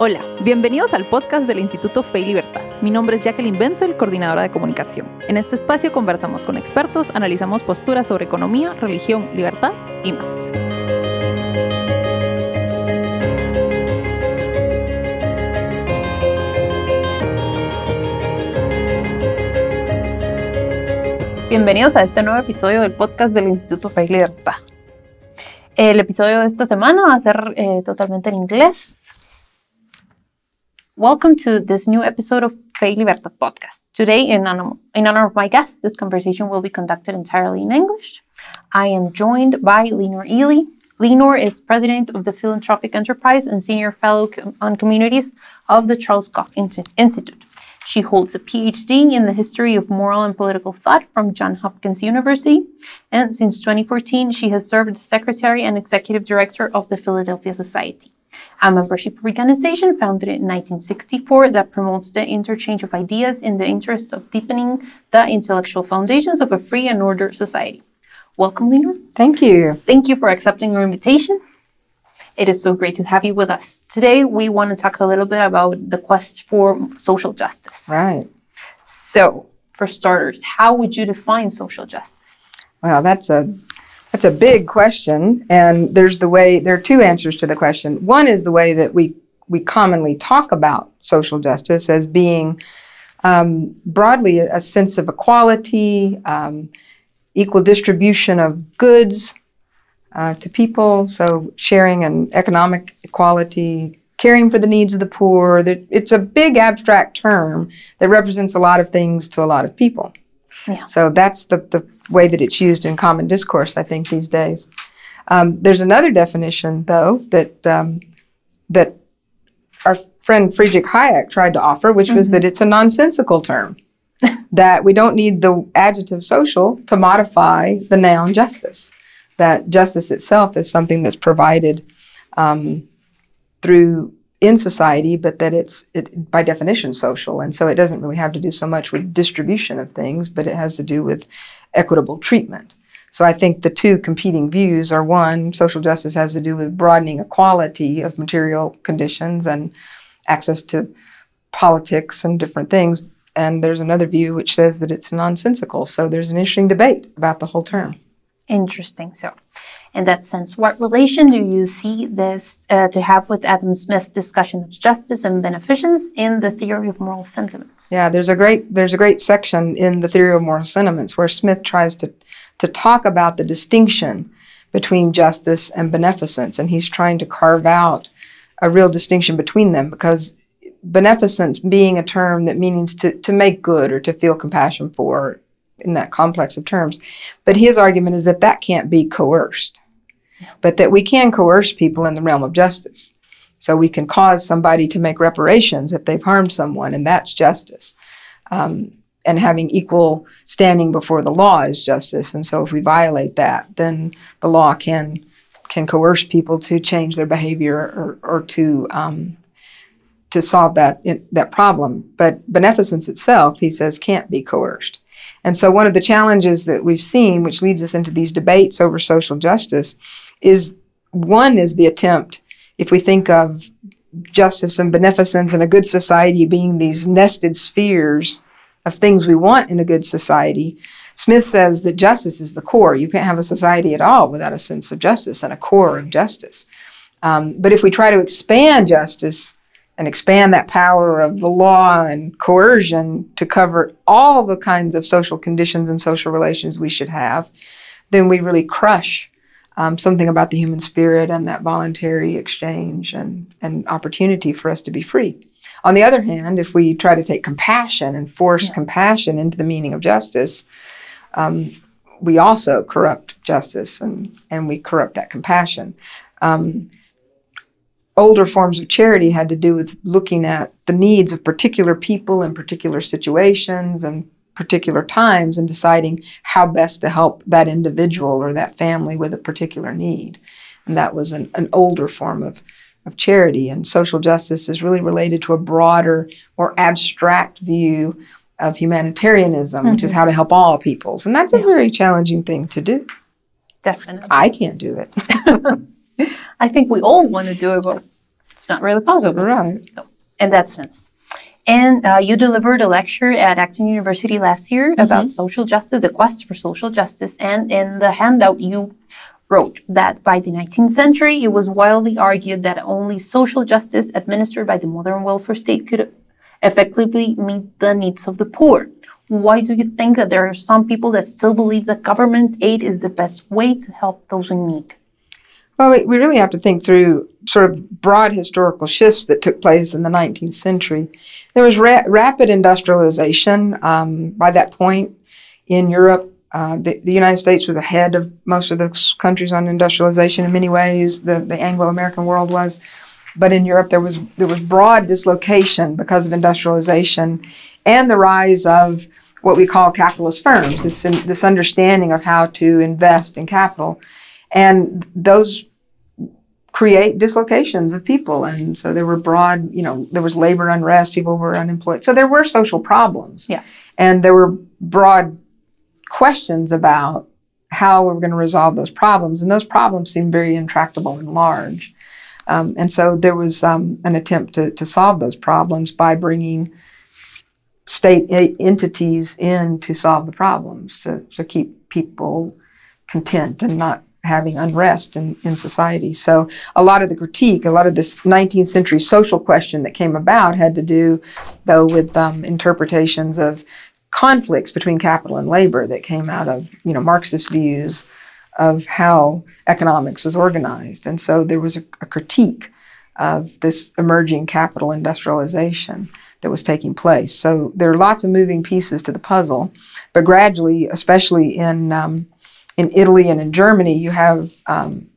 Hola, bienvenidos al podcast del Instituto Fe y Libertad. Mi nombre es Jacqueline Benzel, coordinadora de comunicación. En este espacio conversamos con expertos, analizamos posturas sobre economía, religión, libertad y más. Bienvenidos a este nuevo episodio del podcast del Instituto Fe y Libertad. El episodio de esta semana va a ser eh, totalmente en inglés. Welcome to this new episode of Fe Libertad podcast. Today, in honor, in honor of my guest, this conversation will be conducted entirely in English. I am joined by Lenore Ealy. Lenore is president of the Philanthropic Enterprise and senior fellow on communities of the Charles Koch Institute. She holds a PhD in the history of moral and political thought from Johns Hopkins University. And since 2014, she has served as secretary and executive director of the Philadelphia Society a membership organization founded in 1964 that promotes the interchange of ideas in the interest of deepening the intellectual foundations of a free and ordered society. Welcome, Lena. Thank you. Thank you for accepting our invitation. It is so great to have you with us. Today, we want to talk a little bit about the quest for social justice. Right. So, for starters, how would you define social justice? Well, that's a that's a big question, and there's the way there are two answers to the question. One is the way that we we commonly talk about social justice as being um, broadly a, a, sense of equality, um, equal distribution of goods uh, to people, so sharing and economic equality, caring for the needs of the poor. It's a big abstract term that represents a lot of things to a lot of people. Yeah. So that's the, the way that it's used in common discourse, I think, these days. Um, there's another definition, though, that um, that our friend Friedrich Hayek tried to offer, which mm-hmm. was that it's a nonsensical term. that we don't need the adjective social to modify the noun justice. That justice itself is something that's provided um, through in society, but that it's it, by definition social, and so it doesn't really have to do so much with distribution of things, but it has to do with equitable treatment. So I think the two competing views are one, social justice has to do with broadening equality of material conditions and access to politics and different things, and there's another view which says that it's nonsensical. So there's an interesting debate about the whole term. Interesting. So in that sense. What relation do you see this uh, to have with Adam Smith's discussion of justice and beneficence in the theory of moral sentiments? Yeah, there's a great there's a great section in the theory of moral sentiments where Smith tries to to talk about the distinction between justice and beneficence, and he's trying to carve out a real distinction between them because beneficence being a term that means to, to make good or to feel compassion for in that complex of terms. But his argument is that that can't be coerced, but that we can coerce people in the realm of justice. So we can cause somebody to make reparations if they've harmed someone, and that's justice. Um, and having equal standing before the law is justice. And so if we violate that, then the law can can coerce people to change their behavior or, or to um, to solve that that problem. But beneficence itself, he says, can't be coerced. And so, one of the challenges that we've seen, which leads us into these debates over social justice, is one is the attempt, if we think of justice and beneficence and a good society being these nested spheres of things we want in a good society, Smith says that justice is the core. You can't have a society at all without a sense of justice and a core of justice. Um, but if we try to expand justice and expand that power of the law and coercion to cover all the kinds of social conditions and social relations we should have, then we really crush um, something about the human spirit and that voluntary exchange and, and opportunity for us to be free. On the other hand, if we try to take compassion and force yeah. compassion into the meaning of justice, um, we also corrupt justice and, and we corrupt that compassion. Um, older forms of charity had to do with looking at the needs of particular people in particular situations and particular times and deciding how best to help that individual or that family with a particular need. And that was an, an older form of, of charity. And social justice is really related to a broader, more abstract view of humanitarianism, mm-hmm. which is mm-hmm. how to help all peoples. And that's yeah. a very challenging thing to do. Definitely. I can't do it. I think we all want to do it, but It's not really possible Right. in that sense. And uh, you delivered a lecture at Acton University last year about social justice, the quest for social justice. And in the handout, you wrote that by the 19th century, it was widely argued that only social justice administered by the modern welfare state could effectively meet the needs of the poor. Why do you think that there are some people that still believe that government aid is the best way to help those in need? Well, we, really have to think through sort of broad historical shifts that took place in the 19th century. There was ra- rapid industrialization um, by that point in Europe. Uh, the, the United States was ahead of most of the countries on industrialization in many ways. The, the Anglo-American world was, but in Europe there was there was broad dislocation because of industrialization and the rise of what we call capitalist firms. This this understanding of how to invest in capital, and those create dislocations of people. And so there were broad you know there was labor unrest people were unemployed. So there were social problems. Yeah. and there were broad questions about how we were going to resolve those problems. And those problems seemed very intractable and large. Um, and so there was um, an attempt to, to solve those problems by bringing state e- entities in to solve the problems to, to keep people content and not having unrest in, in society. So a lot of the critique, a lot of this 19th century social question that came about had to do, though, with um, interpretations of conflicts between capital and labor that came out of you know Marxist views of how economics was organized, and so there was a, a critique of this emerging capital industrialization that was taking place. So there are lots of moving pieces to the puzzle, but gradually, especially in um, in Italy and in Germany, you have um,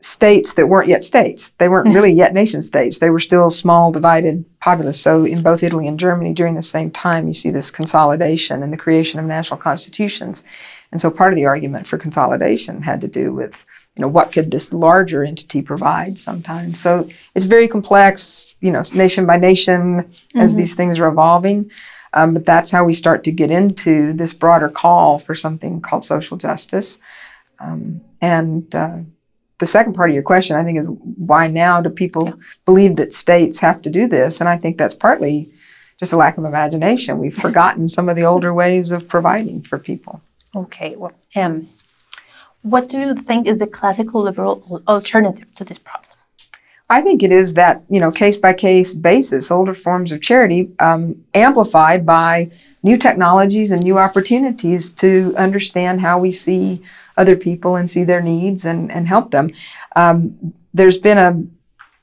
states that weren't yet states. They weren't really yet nation states. They were still small, divided populace. So in both Italy and Germany, during the same time, you see this consolidation and the creation of national constitutions. And so part of the argument for consolidation had to do with you know what could this larger entity provide sometimes so it's very complex you know nation by nation as these things are evolving um, but that's how we start to get into this broader call for something called social justice. Um, and uh, the second part of your question i think is why now do people believe that states have to do this? And i think that's partly just a lack of imagination. We've forgotten some of the older ways of providing for people. Okay, well, um, what do you think is the classical liberal alternative to this problem? I think it is that you know case by case basis, older forms of charity um, amplified by new technologies and new opportunities to understand how we see other people and see their needs and, and help them. Um, there's been a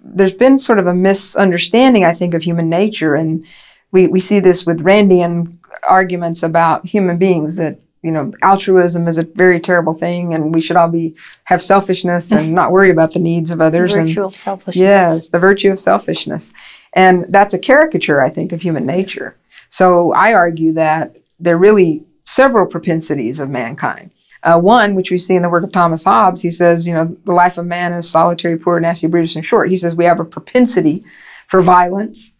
there's been sort of a misunderstanding, I think, of human nature, and we, we see this with Randian arguments about human beings that you know altruism is a very terrible thing, and we should all be have selfishness and not worry about the needs of others. and Virtual selfishness. Yes, the virtue of selfishness. And that's a caricature, I think, of human nature. So I argue that there are really several propensities of mankind. Uh, one, which we see in the work of Thomas Hobbes, he says, you know, the life of man is solitary, poor, nasty, brutish, and short. He says we have a propensity for violence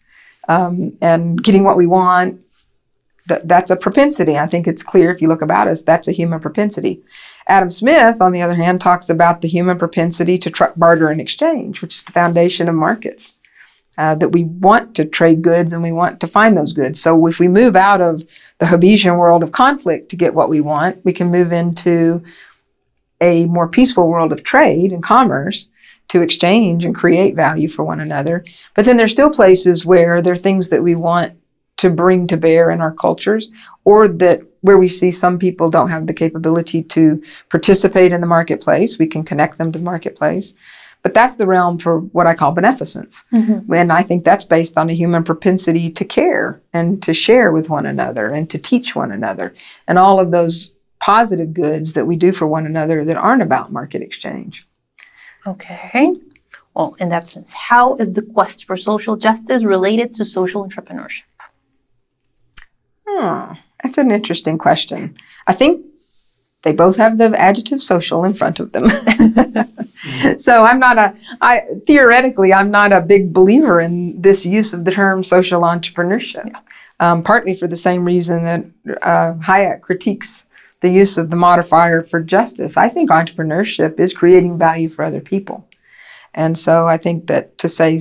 um, and getting what we want. That, that's a propensity. I think it's clear if you look about us, that's a human propensity. Adam Smith, on the other hand, talks about the human propensity to tr- barter and exchange, which is the foundation of markets. Uh, that we want to trade goods and we want to find those goods. So if we move out of the Hobbesian world of conflict to get what we want, we can move into a more peaceful world of trade and commerce to exchange and create value for one another. But then there's still places where there are things that we want to bring to bear in our cultures or that where we see some people don't have the capability to participate in the marketplace, we can connect them to the marketplace. But that's the realm for what I call beneficence. Mhm. And I think that's based on a human propensity to care and to share with one another and to teach one another. And all of those positive goods that we do for one another that aren't about market exchange. Okay. Well, in that sense, how is the quest for social justice related to social entrepreneurship? Hmm, that's an interesting question. I think they both have the adjective social in front of them. so I'm not a I theoretically I'm not a big believer in this use of the term social entrepreneurship. Um, partly for the same reason that uh, Hayek critiques the use of the modifier for justice. I think entrepreneurship is creating value for other people. And so I think that to say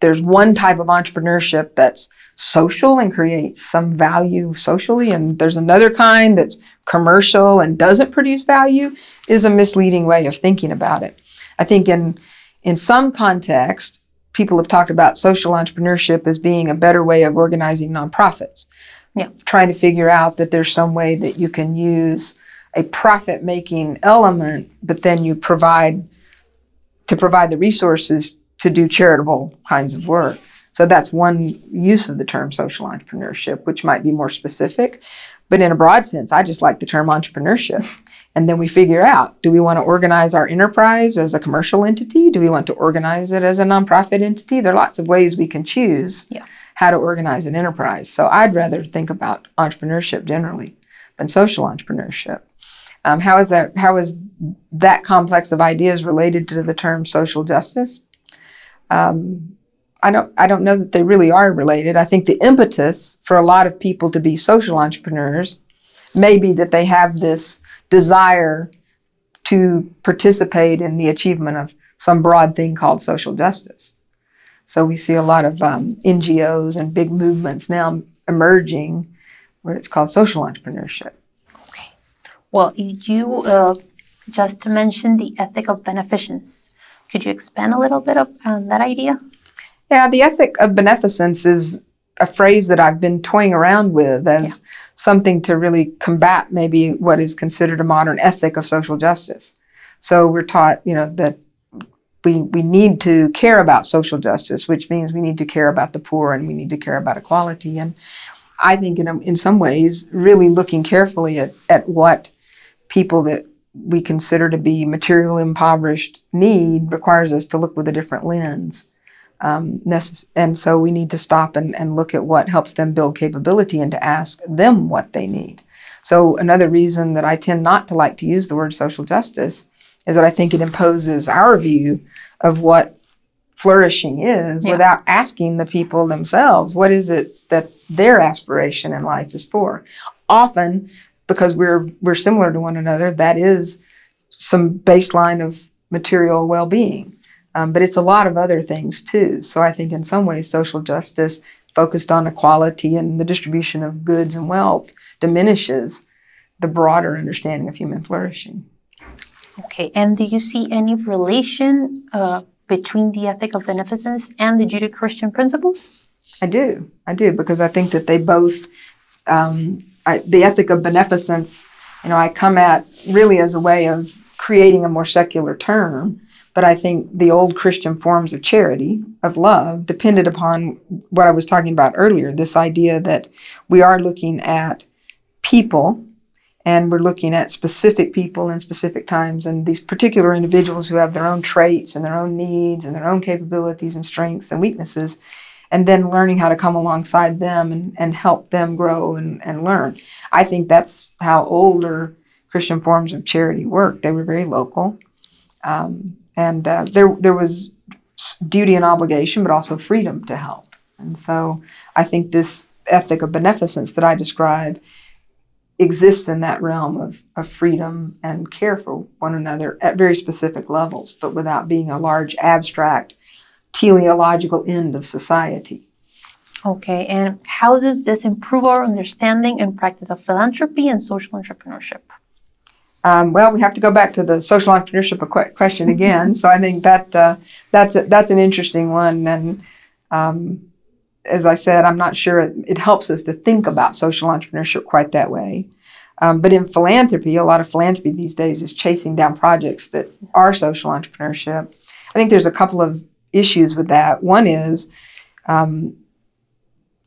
there's one type of entrepreneurship that's social and creates some value socially, and there's another kind that's commercial and doesn't produce value is a misleading way of thinking about it. I think in in some context, people have talked about social entrepreneurship as being a better way of organizing nonprofits. Yeah. Trying to figure out that there's some way that you can use a profit making element, but then you provide to provide the resources to do charitable kinds of work. So that's one use of the term social entrepreneurship, which might be more specific. But in a broad sense, I just like the term entrepreneurship. And then we figure out do we want to organize our enterprise as a commercial entity? Do we want to organize it as a nonprofit entity? There are lots of ways we can choose Yeah. how to organize an enterprise. So I'd rather think about entrepreneurship generally than social entrepreneurship. Um, how is that? How is that complex of ideas related to the term social justice? Um, I don't. I don't know that they really are related. I think the impetus for a lot of people to be social entrepreneurs may be that they have this desire to participate in the achievement of some broad thing called social justice. So we see a lot of um, NGOs and big movements now emerging where it's called social entrepreneurship. Okay. Well, you uh, just mentioned the ethic of beneficence. Could you expand a little bit of, on that idea? Yeah, the ethic of beneficence is a phrase that I've been toying around with as something to really combat maybe what is considered a modern ethic of social justice. So we're taught, you know, that we, we need to care about social justice, which means we need to care about the poor and we need to care about equality. And I think in, in some ways, really looking carefully at, at what people that we consider to be material impoverished need requires us to look with a different lens. Um, and so we need to stop and, and look at what helps them build capability and to ask them what they need. So, another reason that I tend not to like to use the word social justice is that I think it imposes our view of what flourishing is Yeah. without asking the people themselves what is it that their aspiration in life is for. Often, because we're we're similar to one another, that is some baseline of material well-being. Um, but it's a lot of other things too. So I think in some ways, social justice focused on equality and the distribution of goods and wealth diminishes the broader understanding of human flourishing. Okay. And do you see any relation uh, between the ethic of beneficence and the Judeo Christian principles? I do, I do, because I think that they both, um, I, the ethic of beneficence, you know, I come at really as a way of creating a more secular term. But I think the old Christian forms of charity, of love, depended upon what I was talking about earlier this idea that we are looking at people and we're looking at specific people in specific times and these particular individuals who have their own traits and their own needs and their own capabilities and strengths and weaknesses and then learning how to come alongside them and, and help them grow and, and learn. I think that's how older Christian forms of charity worked. They were very local. Um, and uh, there, there was duty and obligation, but also freedom to help. And so I think this ethic of beneficence that I describe exists in that realm of, of freedom and care for one another at very specific levels, but without being a large abstract teleological end of society. Okay. And how does this improve our understanding and practice of philanthropy and social entrepreneurship? Um, well, we have to go back to the social entrepreneurship question again. so I think that uh, that's a, that's an interesting one, and um, as I said, I'm not sure it, it helps us to think about social entrepreneurship quite that way. Um, but in philanthropy, a lot of philanthropy these days is chasing down projects that are social entrepreneurship. I think there's a couple of issues with that. One is um,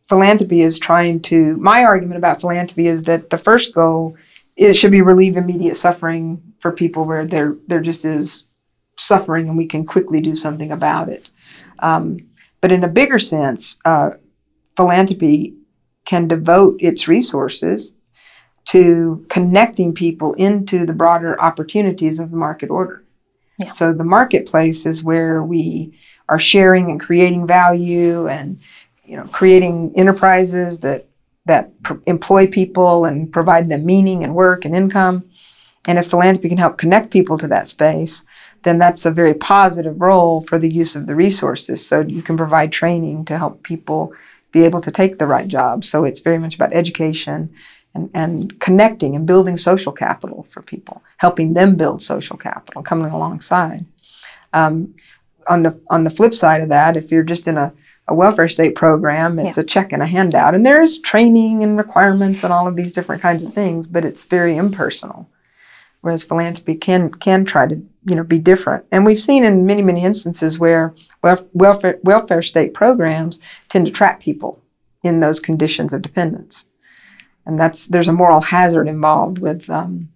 philanthropy is trying to. My argument about philanthropy is that the first goal it should be relieve immediate suffering for people where there there just is suffering and we can quickly do something about it. Um, but in a bigger sense, uh, philanthropy can devote its resources to connecting people into the broader opportunities of the market order. Yeah. So the marketplace is where we are sharing and creating value and you know creating enterprises that that pr- employ people and provide them meaning and work and income. And if philanthropy can help connect people to that space, then that's a very positive role for the use of the resources. So you can provide training to help people be able to take the right job. So it's very much about education and, and connecting and building social capital for people, helping them build social capital, coming alongside. Um, on the on the flip side of that, if you're just in a, a welfare state program, it's Yeah. a check and a handout, and there's training and requirements and all of these different kinds of things, but it's very impersonal. Whereas philanthropy can can try to you know be different, and we've seen in many many instances where welf- welfare welfare state programs tend to trap people in those conditions of dependence, and that's there's a moral hazard involved with um,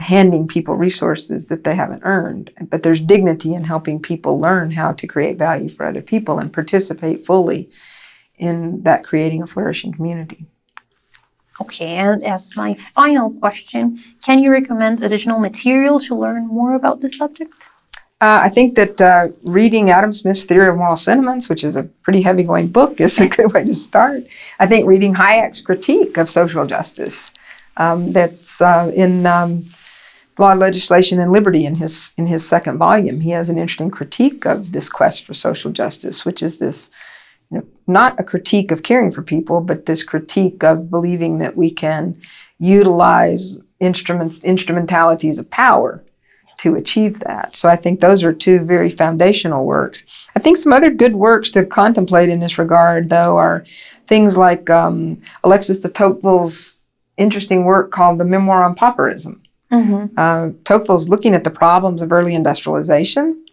handing people resources that they haven't earned. But there's dignity in helping people learn how to create value for other people and participate fully in that creating a flourishing community. Okay, and as my final question, can you recommend additional materials to learn more about this subject? Uh, I think that uh, reading Adam Smith's Theory of Moral Sentiments, which is a pretty heavy going book, is a good way to start. I think reading Hayek's critique of social justice, um, that's uh, in um, Law, Legislation, and Liberty in his in his second volume. He has an interesting critique of this quest for social justice, which is this you know, not a critique of caring for people, but this critique of believing that we can utilize instruments, instrumentalities of power to achieve that. So I think those are two very foundational works. I think some other good works to contemplate in this regard, though, are things like um, Alexis de Tocqueville's interesting work called The Memoir on Pauperism. Mm-hmm. Uh, Tocqueville's looking at the problems of early industrialization.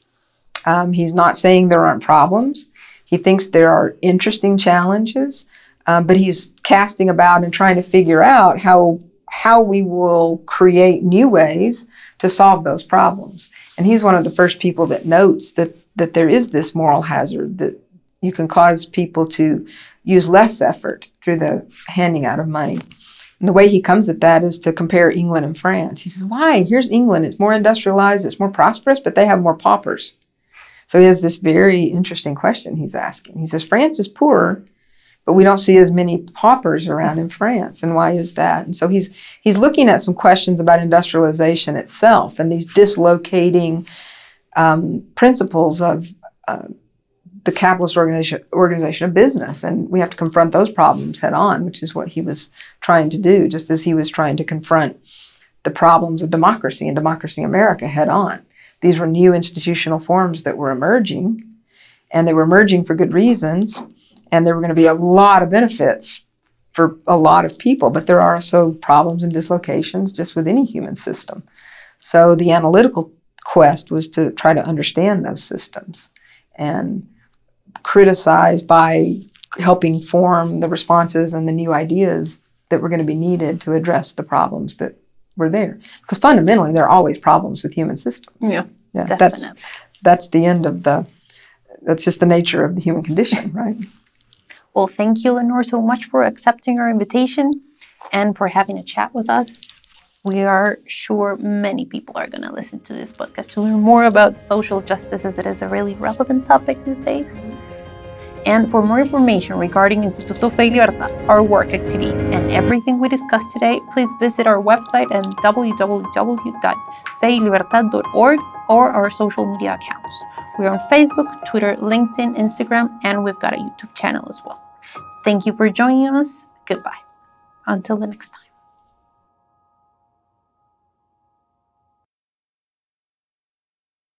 Um, he's not saying there aren't problems. He thinks there are interesting challenges, um, but he's casting about and trying to figure out how how we will create new ways to solve those problems. And he's one of the first people that notes that that there is this moral hazard that you can cause people to use less effort through the handing out of money. And the way he comes at that is to compare England and France. He says, Why? Here's England. It's more industrialized, it's more prosperous, but they have more paupers. So he has this very interesting question he's asking. He says, France is poorer, but we don't see as many paupers around in France. And why is that? And so he's he's looking at some questions about industrialization itself and these dislocating um, principles of uh, the capitalist organization, organization of business. And we have to confront those problems head on, which is what he was trying to do, just as he was trying to confront the problems of democracy and democracy in America head on. These were new institutional forms that were emerging, and they were emerging for good reasons, and there were going to be a lot of benefits for a lot of people, but there are also problems and dislocations just with any human system. So the analytical quest was to try to understand those systems and criticize by helping form the responses and the new ideas that were going to be needed to address the problems that were there. Because fundamentally, there are always problems with human systems. Yeah, yeah. That's that's the end of the. That's just the nature of the human condition, right? Well, thank you, Lenore, so much for accepting our invitation and for having a chat with us. We are sure many people are going to listen to this podcast to learn more about social justice as it is a really relevant topic these days. And for more information regarding Instituto Fe y Libertad, our work activities, and everything we discussed today, please visit our website at www.feylibertad.org or our social media accounts. We're on Facebook, Twitter, LinkedIn, Instagram, and we've got a YouTube channel as well. Thank you for joining us. Goodbye. Until the next time.